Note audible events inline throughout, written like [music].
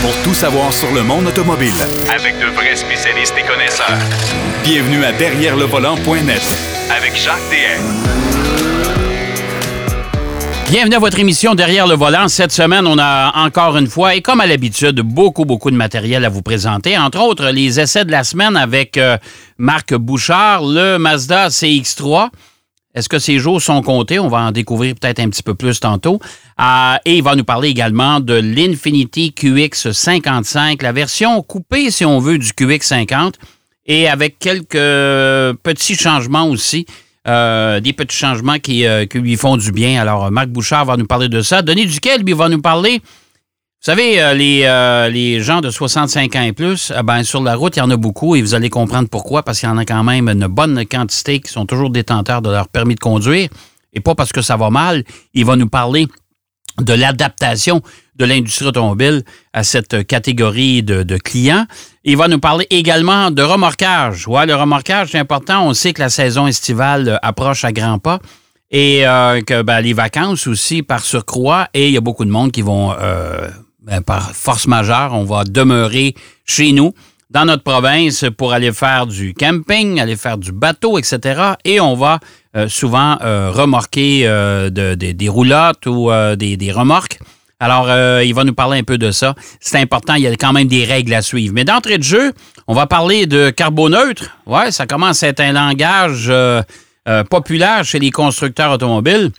pour tout savoir sur le monde automobile. Avec de vrais spécialistes et connaisseurs. Bienvenue à Derrière le volant.net avec Jacques DM. Bienvenue à votre émission Derrière le volant. Cette semaine, on a encore une fois, et comme à l'habitude, beaucoup, beaucoup de matériel à vous présenter. Entre autres, les essais de la semaine avec euh, Marc Bouchard, le Mazda CX3. Est-ce que ces jours sont comptés? On va en découvrir peut-être un petit peu plus tantôt. Euh, et il va nous parler également de l'Infinity QX55, la version coupée, si on veut, du QX50, et avec quelques petits changements aussi. Euh, des petits changements qui, euh, qui, lui font du bien. Alors, Marc Bouchard va nous parler de ça. Denis Duquel, lui, va nous parler vous savez, euh, les, euh, les gens de 65 ans et plus, euh, ben, sur la route, il y en a beaucoup et vous allez comprendre pourquoi, parce qu'il y en a quand même une bonne quantité qui sont toujours détenteurs de leur permis de conduire. Et pas parce que ça va mal. Il va nous parler de l'adaptation de l'industrie automobile à cette catégorie de, clients. Il va nous parler également de remorquage. Ouais, le remorquage, c'est important. On sait que la saison estivale approche à grands pas et que ben, les vacances aussi par surcroît. Et il y a beaucoup de monde qui vont ben, par force majeure, on va demeurer chez nous, dans notre province, pour aller faire du camping, aller faire du bateau, etc. Et on va euh, souvent euh, remorquer euh, des roulottes ou des, remorques. Alors, il va nous parler un peu de ça. C'est important, il y a quand même des règles à suivre. Mais d'entrée de jeu, on va parler de carboneutre. Ouais, ça commence à être un langage populaire chez les constructeurs automobiles.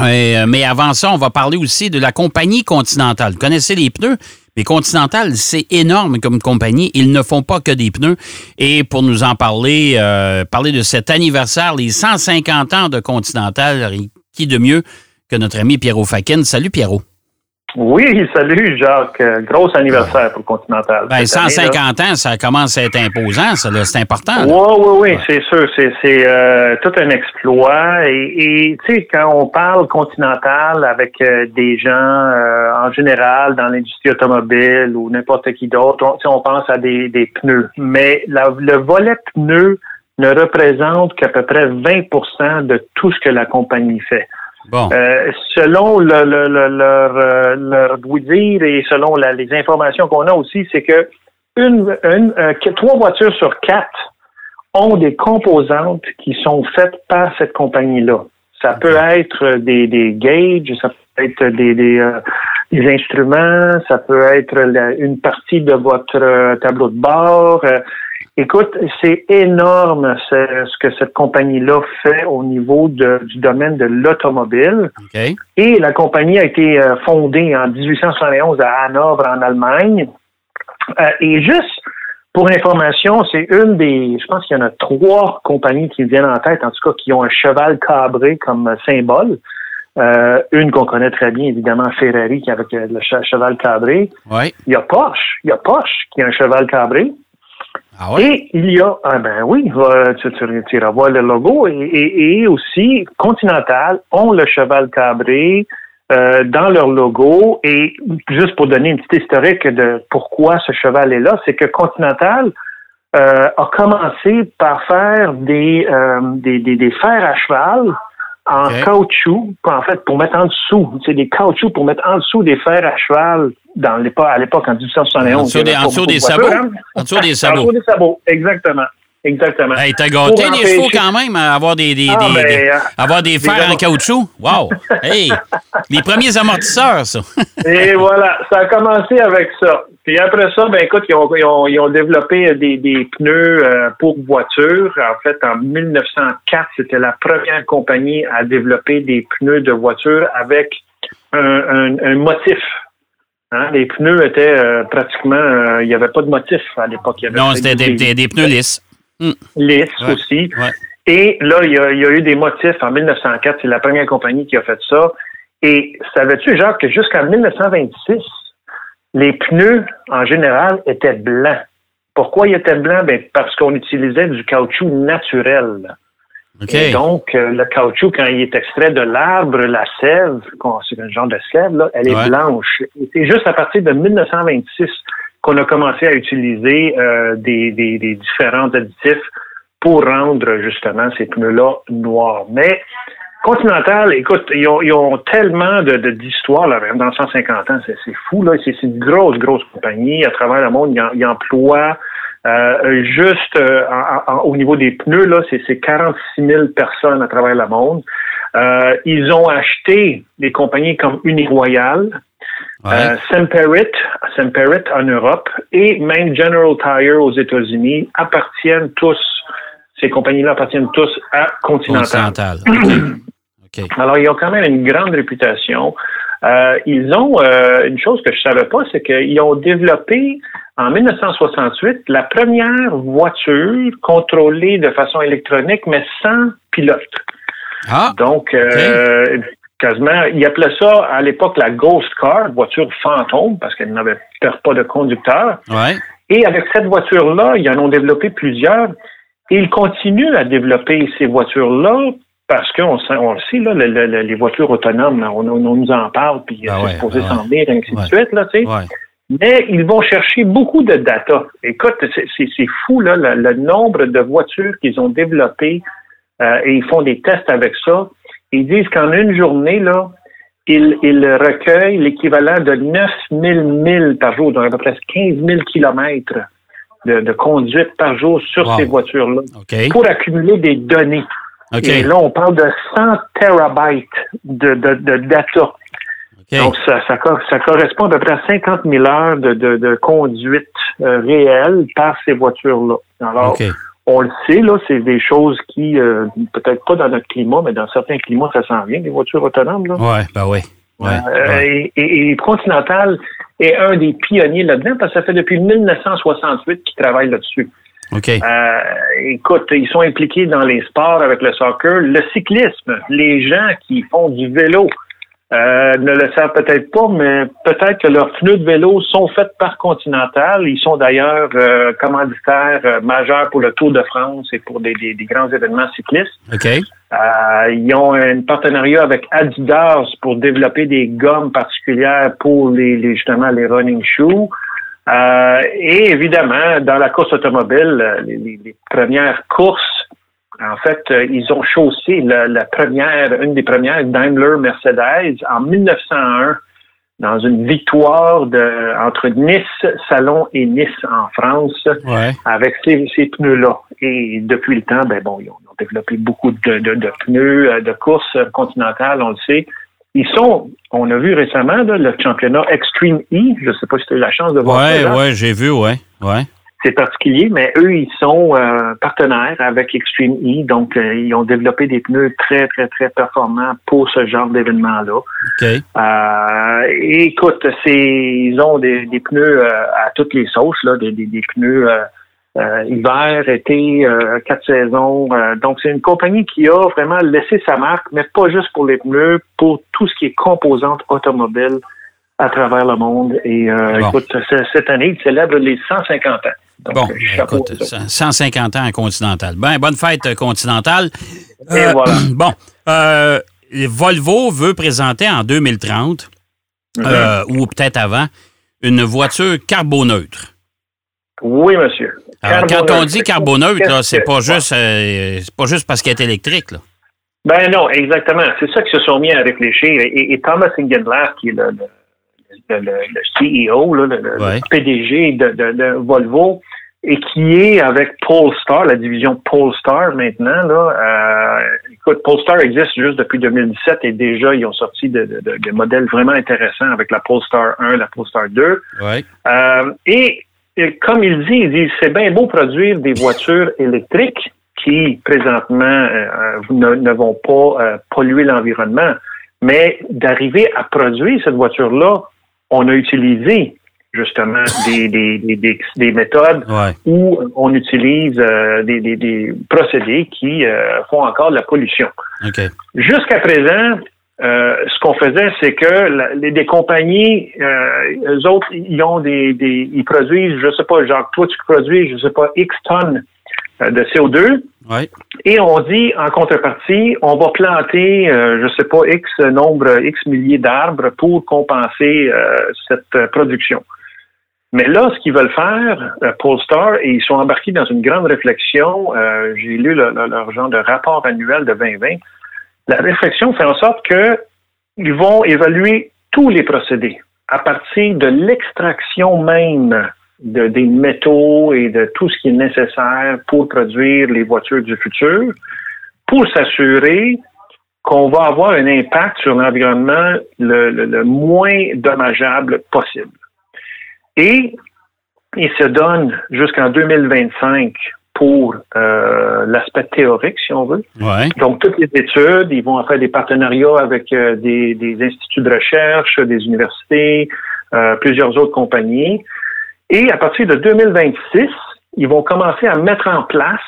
Euh, mais avant ça, on va parler aussi de la compagnie Continental. Vous connaissez les pneus? Mais Continental, c'est énorme comme compagnie. Ils ne font pas que des pneus. Et pour nous en parler, euh, parler de cet anniversaire, les 150 ans de Continental, qui de mieux que notre ami Pierrot Fakin. Salut Pierrot. Oui, salut Jacques. Euh, gros anniversaire pour Continental. Ben, 150 ans, ça commence à être imposant, ça, c'est important. Oui, oui, oui, c'est sûr. C'est euh, tout un exploit. Et tu sais, quand on parle Continental avec euh, des gens en général dans l'industrie automobile ou n'importe qui d'autre, on, on pense à des, des pneus. Mais le volet pneus ne représente qu'à peu près 20% de tout ce que la compagnie fait. Euh, selon le, le, le, leur, euh, leur dire et selon les informations qu'on a aussi, c'est que une, une euh, trois voitures sur quatre ont des composantes qui sont faites par cette compagnie-là. Ça peut être des, des gauges, ça peut être des, des, des instruments, ça peut être une partie de votre tableau de bord. Écoute, c'est énorme ce, que cette compagnie-là fait au niveau de, du domaine de l'automobile. Et la compagnie a été euh, fondée en 1871 à Hanovre, en Allemagne. Euh, et juste pour information, c'est une des, je pense qu'il y en a trois compagnies qui viennent en tête, en tout cas, qui ont un cheval cabré comme symbole. Euh, une qu'on connaît très bien, évidemment, Ferrari, qui avec le cheval cabré. Oui. Il y a Porsche. Il y a Porsche qui a un cheval cabré. Ah et il y a, ah ben oui, tu, tu, tu voir le logo, et, aussi Continental ont le cheval cabré euh, dans leur logo. Et juste pour donner une petite historique de pourquoi ce cheval est là, c'est que Continental euh, a commencé par faire des, euh, des, des, des fers à cheval en caoutchouc, en fait, pour mettre en dessous, c'est des caoutchoucs pour mettre en dessous des fers à cheval dans l'époque, à l'époque, en 1871. En dessous des, en dessous des sabots. Hein? En dessous des sabots. En dessous des sabots, exactement. Exactement. Hey, t'as gâté les chevaux quand même à avoir des, des, ah, des, ben, euh, avoir des fers en caoutchouc. Wow! [laughs] Hey! les premiers amortisseurs, ça. [laughs] Et voilà, ça a commencé avec ça. Puis après ça, ben écoute, ils ont, ils ont, ils ont développé des, des pneus euh, pour voitures. En fait, en 1904, c'était la première compagnie à développer des pneus de voiture avec un, un, un motif Hein, les pneus étaient euh, pratiquement, il n'y avait pas de motif à l'époque. Non, c'était des, des, pneus lisses. Hmm. Lisse aussi. Et là, il y, a, eu des motifs en 1904. C'est la première compagnie qui a fait ça. Et savais-tu, Jacques, que jusqu'en 1926, les pneus, en général, étaient blancs. Pourquoi ils étaient blancs? Ben, parce qu'on utilisait du caoutchouc naturel. Et donc, euh, le caoutchouc, quand il est extrait de l'arbre, la sève, c'est un genre de sève, là, elle est blanche. C'est juste à partir de 1926 qu'on a commencé à utiliser euh, des, des, différents additifs pour rendre justement ces pneus-là noirs. Mais Continental, écoute, ils ont, tellement de, d'histoires là, dans 150 ans, c'est, fou là. C'est, une grosse, grosse compagnie à travers le monde. Ils, emploient euh, juste euh, au niveau des pneus là, c'est, 46 000 personnes à travers le monde. Euh, ils ont acheté des compagnies comme Uniroyal, ouais. Semperit, Semperit en Europe et même General Tire aux États-Unis appartiennent tous. Ces compagnies-là appartiennent tous à Continental. Continental. [clears throat] Alors, ils ont quand même une grande réputation. Euh, ils ont euh, une chose que je savais pas, c'est qu'ils ont développé en 1968 la première voiture contrôlée de façon électronique, mais sans pilote. Ah, Donc, euh, quasiment, ils appelaient ça à l'époque la Ghost Car, voiture fantôme, parce qu'elle n'avait pas de conducteur. Ouais. Et avec cette voiture-là, ils en ont développé plusieurs. Et ils continuent à développer ces voitures-là parce qu'on on le sait, là, les voitures autonomes, on, nous en parle, puis ah c'est supposé s'en venir, ainsi de suite, là, tu sais. Mais ils vont chercher beaucoup de data. Écoute, c'est fou, là, le, nombre de voitures qu'ils ont développées euh, et ils font des tests avec ça. Ils disent qu'en une journée, là, ils, recueillent l'équivalent de 9000 milles par jour, donc à peu près 15 000 kilomètres de, conduite par jour sur ces voitures-là pour accumuler des données. Et là, on parle de 100 terabytes de, data. Donc, ça, ça, correspond à peu près à 50 000 heures de, conduite euh, réelle par ces voitures-là. Alors, on le sait, là, c'est des choses qui, euh, peut-être pas dans notre climat, mais dans certains climats, ça s'en vient, des voitures autonomes. Là. Ouais, ben oui. Euh, et, et, Continental est un des pionniers là-dedans parce que ça fait depuis 1968 qu'ils travaillent là-dessus. Euh, écoute, ils sont impliqués dans les sports avec le soccer, le cyclisme, les gens qui font du vélo. Euh, ne le savent peut-être pas, mais peut-être que leurs pneus de vélo sont faits par Continental. Ils sont d'ailleurs euh, commanditaires euh, majeurs pour le Tour de France et pour des, des, grands événements cyclistes. Okay. ils ont un partenariat avec Adidas pour développer des gommes particulières pour les, les justement les running shoes. Euh, et évidemment, dans la course automobile, euh, les, premières courses, en fait, euh, ils ont chaussé la, première, une des premières Daimler Mercedes en 1901 dans une victoire de, entre Nice, Salon et Nice en France avec ces, ces pneus-là. Et depuis le temps, ben bon, ils ont, développé beaucoup de, de, de pneus de course continentale, on le sait. Ils sont, on a vu récemment le championnat Extreme E. Je ne sais pas si tu as eu la chance de voir ouais, ça. Oui, oui, j'ai vu, ouais, ouais. C'est particulier, mais eux, ils sont euh, partenaires avec Extreme E, donc euh, ils ont développé des pneus très, très, très performants pour ce genre d'événement-là. OK. Euh, écoute, c'est, ils ont des, pneus à toutes les sauces, là, des, des pneus euh, hiver, été, euh, quatre saisons. Euh, donc, c'est une compagnie qui a vraiment laissé sa marque, mais pas juste pour les pneus, pour tout ce qui est composante automobile à travers le monde. Et écoute, cette année, il célèbre les 150 ans. Donc, bon, écoute, 150 ans à Continental. Ben, bonne fête Continental. Et voilà. [clears throat] Bon, Volvo veut présenter en 2030, mm-hmm. ou peut-être avant, une voiture carboneutre. Oui, monsieur. Alors, quand on dit carboneutre, c'est pas juste euh, pas juste parce qu'elle est électrique. Là. Ben non, exactement. C'est ça qu'ils se sont mis à réfléchir. Et, Thomas Ingenlath, qui est le, CEO, le, PDG de, Volvo, et qui est avec Polestar, la division Polestar maintenant. Là, euh, écoute, Polestar existe juste depuis 2017 et déjà ils ont sorti des de, modèles vraiment intéressants avec la Polestar 1, la Polestar 2. Ouais. Euh, et comme il dit, il dit c'est bien beau produire des voitures électriques qui présentement euh, ne, vont pas polluer l'environnement, mais d'arriver à produire cette voiture-là, on a utilisé justement des, [laughs] des, des, méthodes où on utilise euh, des, procédés qui font encore de la pollution. Jusqu'à présent, euh, ce qu'on faisait, c'est que les, des compagnies, euh, eux autres, ils ont des, des, ils produisent, je sais pas, genre toi tu produis, je sais pas, X tonnes euh, de CO2. Et on dit en contrepartie, on va planter, euh, je sais pas, X nombre, X milliers d'arbres pour compenser cette production. Mais là, ce qu'ils veulent faire, Polestar, et ils sont embarqués dans une grande réflexion, j'ai lu leur genre de rapport annuel de 2020, la réflexion fait en sorte que ils vont évaluer tous les procédés à partir de l'extraction même de, des métaux et de tout ce qui est nécessaire pour produire les voitures du futur, pour s'assurer qu'on va avoir un impact sur l'environnement le, le, moins dommageable possible. Et il se donne jusqu'en 2025 pour euh, l'aspect théorique, si on veut. Donc, toutes les études, ils vont faire des partenariats avec euh, des, des, instituts de recherche, des universités, euh, plusieurs autres compagnies. Et à partir de 2026, ils vont commencer à mettre en place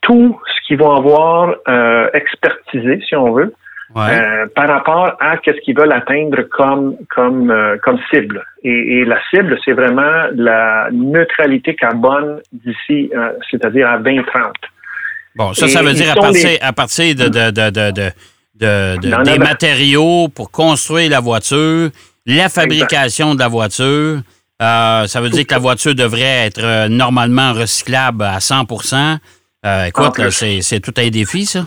tout ce qu'ils vont avoir euh, expertisé, si on veut, euh, par rapport à qu'est-ce qu'ils veulent atteindre comme comme euh, comme cible. Et, la cible, c'est vraiment la neutralité carbone d'ici, c'est-à-dire à 2030. Bon, ça, ça veut dire à partir, à partir de, de, de, des matériaux pour construire la voiture, la fabrication de la voiture. Ça veut dire que la voiture devrait être normalement recyclable à 100% Écoute, c'est tout un défi, ça.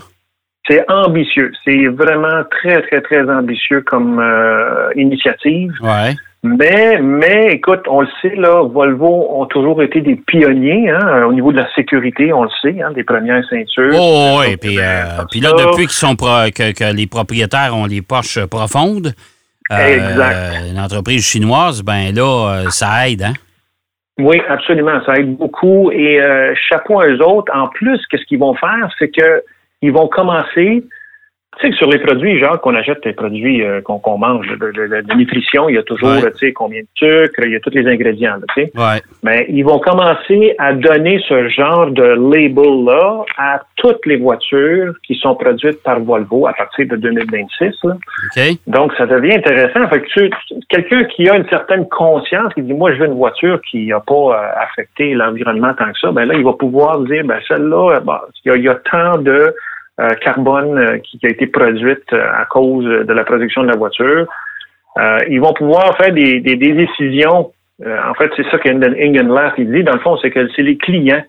C'est ambitieux. C'est vraiment très, très, très ambitieux comme euh, initiative. Ouais. Mais, mais, écoute, on le sait, là, Volvo ont toujours été des pionniers hein, au niveau de la sécurité, on le sait, hein, des premières ceintures. Oh, oui, puis, euh, puis là, depuis qu'ils sont que, les propriétaires ont les poches profondes, euh, une entreprise chinoise, ben là, ça aide, hein? Oui, absolument, ça aide beaucoup. Et chapeau à eux autres. En plus, qu'est-ce qu'ils vont faire, c'est que ils vont commencer tu sais sur les produits, genre qu'on achète des produits euh, qu'on mange, de, nutrition, il y a toujours, tu sais, combien de sucre, il y a tous les ingrédients, tu sais. Mais ils vont commencer à donner ce genre de label-là à toutes les voitures qui sont produites par Volvo à partir de 2026. Donc, ça devient intéressant. Fait que quelqu'un qui a une certaine conscience, qui dit, moi, je veux une voiture qui n'a pas euh, affecté l'environnement tant que ça, ben là, il va pouvoir dire, ben celle-là, il y a tant de carbone euh, qui, a été produite euh, à cause de la production de la voiture. ils vont pouvoir faire des, décisions. en fait, c'est ça qu'Ingenlath dit. Dans le fond, c'est que c'est les clients,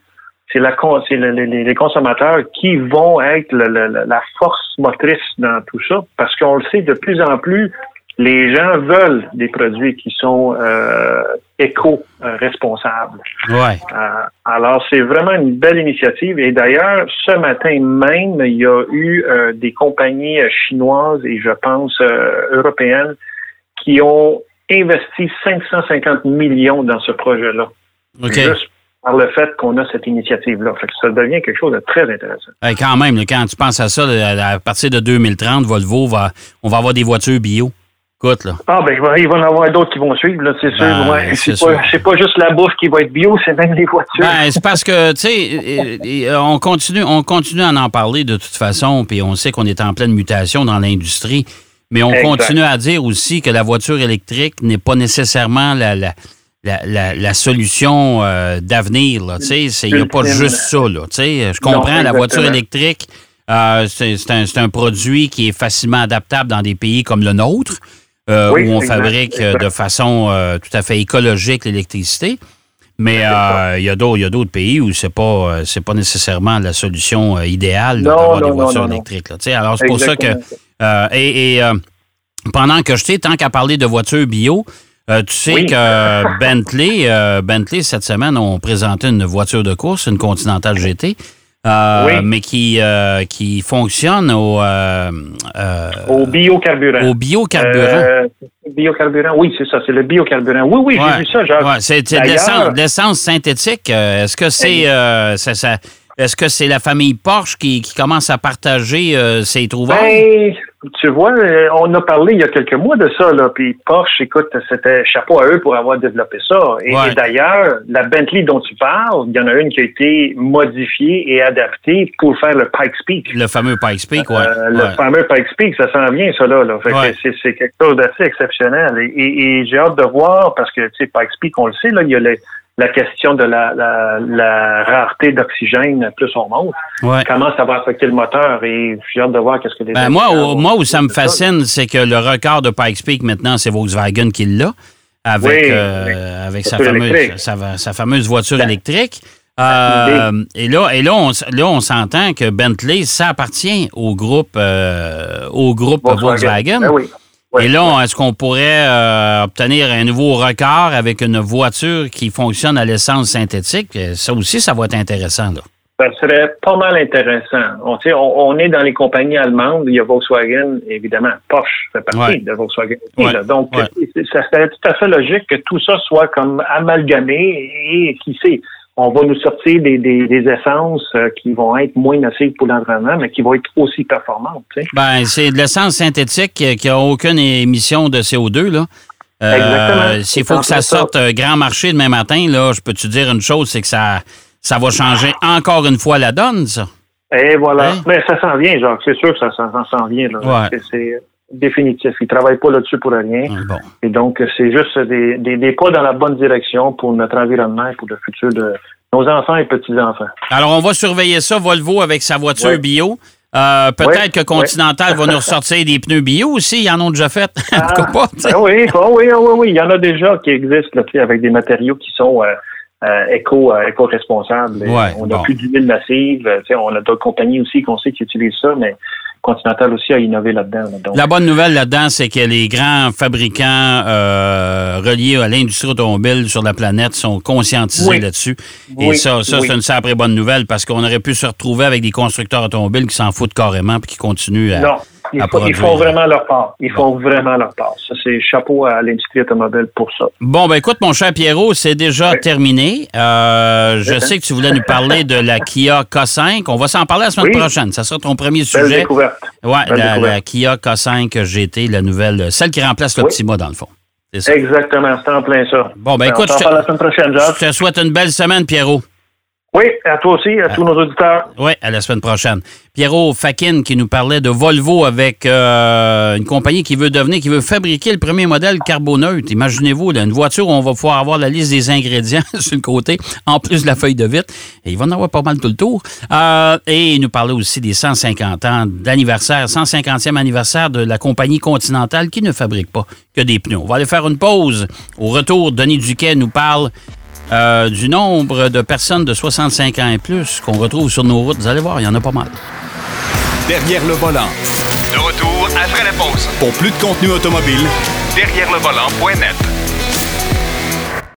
c'est la les, consommateurs qui vont être la force motrice dans tout ça, parce qu'on le sait de plus en plus, les gens veulent des produits qui sont euh, éco-responsables. Ouais. Euh, alors, c'est vraiment une belle initiative. Et d'ailleurs, ce matin même, il y a eu euh, des compagnies chinoises et je pense européennes qui ont investi 550 millions dans ce projet-là. Juste par le fait qu'on a cette initiative-là. ça devient quelque chose de très intéressant. quand même, quand tu penses à ça, à partir de 2030, Volvo va, on va avoir des voitures bio. Ah, ben, il va y en avoir d'autres qui vont suivre, c'est sûr. Ben, c'est pas, juste la bouffe qui va être bio, c'est même les voitures. Ben, c'est parce que, tu sais, on continue, on continue à en parler de toute façon, puis on sait qu'on est en pleine mutation dans l'industrie, mais on continue à dire aussi que la voiture électrique n'est pas nécessairement la, la, la, solution euh, d'avenir. Il n'y a pas juste ça. Là, je comprends, la voiture électrique, euh, c'est un, un produit qui est facilement adaptable dans des pays comme le nôtre. Euh, où on fabrique euh, de façon euh, tout à fait écologique l'électricité. Mais il y a d'autres pays où c'est pas c'est pas nécessairement la solution idéale d'avoir des voitures électriques. Alors c'est pour ça que et, pendant que je t'ai tant qu'à parler de voitures bio, tu sais que Bentley Bentley cette semaine ont présenté une voiture de course, une Continental GT. Euh, mais qui, euh, qui fonctionne au... Euh, au biocarburant. Au biocarburant. biocarburant, oui, c'est ça, c'est le biocarburant. Oui, oui, j'ai vu ça. Ouais, c'est l'essence synthétique. Est-ce que c'est... ça, ça, est-ce que c'est la famille Porsche qui, qui commence à partager ses trouvailles? Ben, tu vois, euh, on a parlé il y a quelques mois de ça, là, puis Porsche, écoute, c'était chapeau à eux pour avoir développé ça. Et, d'ailleurs, la Bentley dont tu parles, il y en a une qui a été modifiée et adaptée pour faire le Pikes Peak. Le fameux Pikes Peak, oui. Euh, le fameux Pikes Peak, ça s'en vient, ça, là. C'est quelque chose d'assez exceptionnel. Et, j'ai hâte de voir, parce que, tu sais, Pikes Peak, on le sait, là, il y a les la question de la, la, rareté d'oxygène, plus on monte, comment ça va affecter le moteur? Et j'ai hâte de voir qu'est-ce que les ben moi, moi, où ça me fascine, c'est que le record de Pikes Peak maintenant, c'est Volkswagen qui l'a avec, euh, avec sa, fameuse, sa, fameuse voiture ben, électrique. Euh, et là, et là, on, là, on s'entend que Bentley, ça appartient au groupe, euh, au groupe Volkswagen. Ben et là, est-ce qu'on pourrait euh, obtenir un nouveau record avec une voiture qui fonctionne à l'essence synthétique? Ça aussi, ça va être intéressant. Là. Ça serait pas mal intéressant. On, on, est dans les compagnies allemandes. Il y a Volkswagen, évidemment. Porsche fait partie de Volkswagen. Donc, ça serait tout à fait logique que tout ça soit comme amalgamé et qui sait, on va nous sortir des, des, essences euh, qui vont être moins nocives pour l'environnement, mais qui vont être aussi performantes. Ben, c'est de l'essence synthétique qui n'a aucune émission de CO2, là. Euh, Exactement. S'il faut que ça sorte un grand marché demain matin, là, je peux te dire une chose, c'est que ça ça va changer encore une fois la donne, ça? Et voilà. Hein? Mais ça s'en vient, Jacques. C'est sûr que ça, s'en vient. C'est définitif. Ils ne travaillent pas là-dessus pour rien. Et donc, c'est juste des, des, pas dans la bonne direction pour notre environnement et pour le futur de nos enfants et petits-enfants. Alors, on va surveiller ça, Volvo, avec sa voiture bio. Euh, peut-être que Continental va nous ressortir des pneus bio aussi. Ils en ont déjà fait. [laughs] Ah, pas, ben oui, oh oui, oh oui, oui. Il y en a déjà qui existent là, avec des matériaux qui sont euh, euh, éco, euh, éco-responsable. on a plus d'huile massive. On a d'autres compagnies aussi qu'on sait qui utilisent ça, mais Continental aussi a innové là-dedans. La bonne nouvelle là-dedans, c'est que les grands fabricants reliés à l'industrie automobile sur la planète sont conscientisés là-dessus. Et ça, ça c'est une sacrée bonne nouvelle parce qu'on aurait pu se retrouver avec des constructeurs automobiles qui s'en foutent carrément et qui continuent à. Ils, font vraiment leur part. Ils font vraiment leur part. Ça, c'est chapeau à l'industrie automobile pour ça. Bon, ben écoute, mon cher Pierrot, c'est déjà terminé. Euh, je sais que tu voulais nous parler de la Kia K5. On va s'en parler la semaine prochaine. Ça sera ton premier sujet. découverte. Oui, la, Kia K5 GT, la nouvelle, celle qui remplace l'Optima dans le fond. Exactement, c'est en plein ça. Bon, ben écoute, je te, je te souhaite une belle semaine, Pierrot. Oui, à toi aussi, à tous nos auditeurs. Oui, à la semaine prochaine. Pierrot Fakin qui nous parlait de Volvo avec euh, une compagnie qui veut devenir, qui veut fabriquer le premier modèle carboneutre. Imaginez-vous, une voiture où on va pouvoir avoir la liste des ingrédients [laughs] sur le côté, en plus de la feuille de vitre. Et il va en avoir pas mal tout le tour. Euh, et il nous parlait aussi des 150 ans d'anniversaire, 150e anniversaire de la compagnie Continentale qui ne fabrique pas que des pneus. On va aller faire une pause. Au retour, Denis Duquet nous parle euh, du nombre de personnes de 65 ans et plus qu'on retrouve sur nos routes. Vous allez voir, il y en a pas mal. Derrière le volant. De retour après la pause. Pour plus de contenu automobile, derrière le volant.net.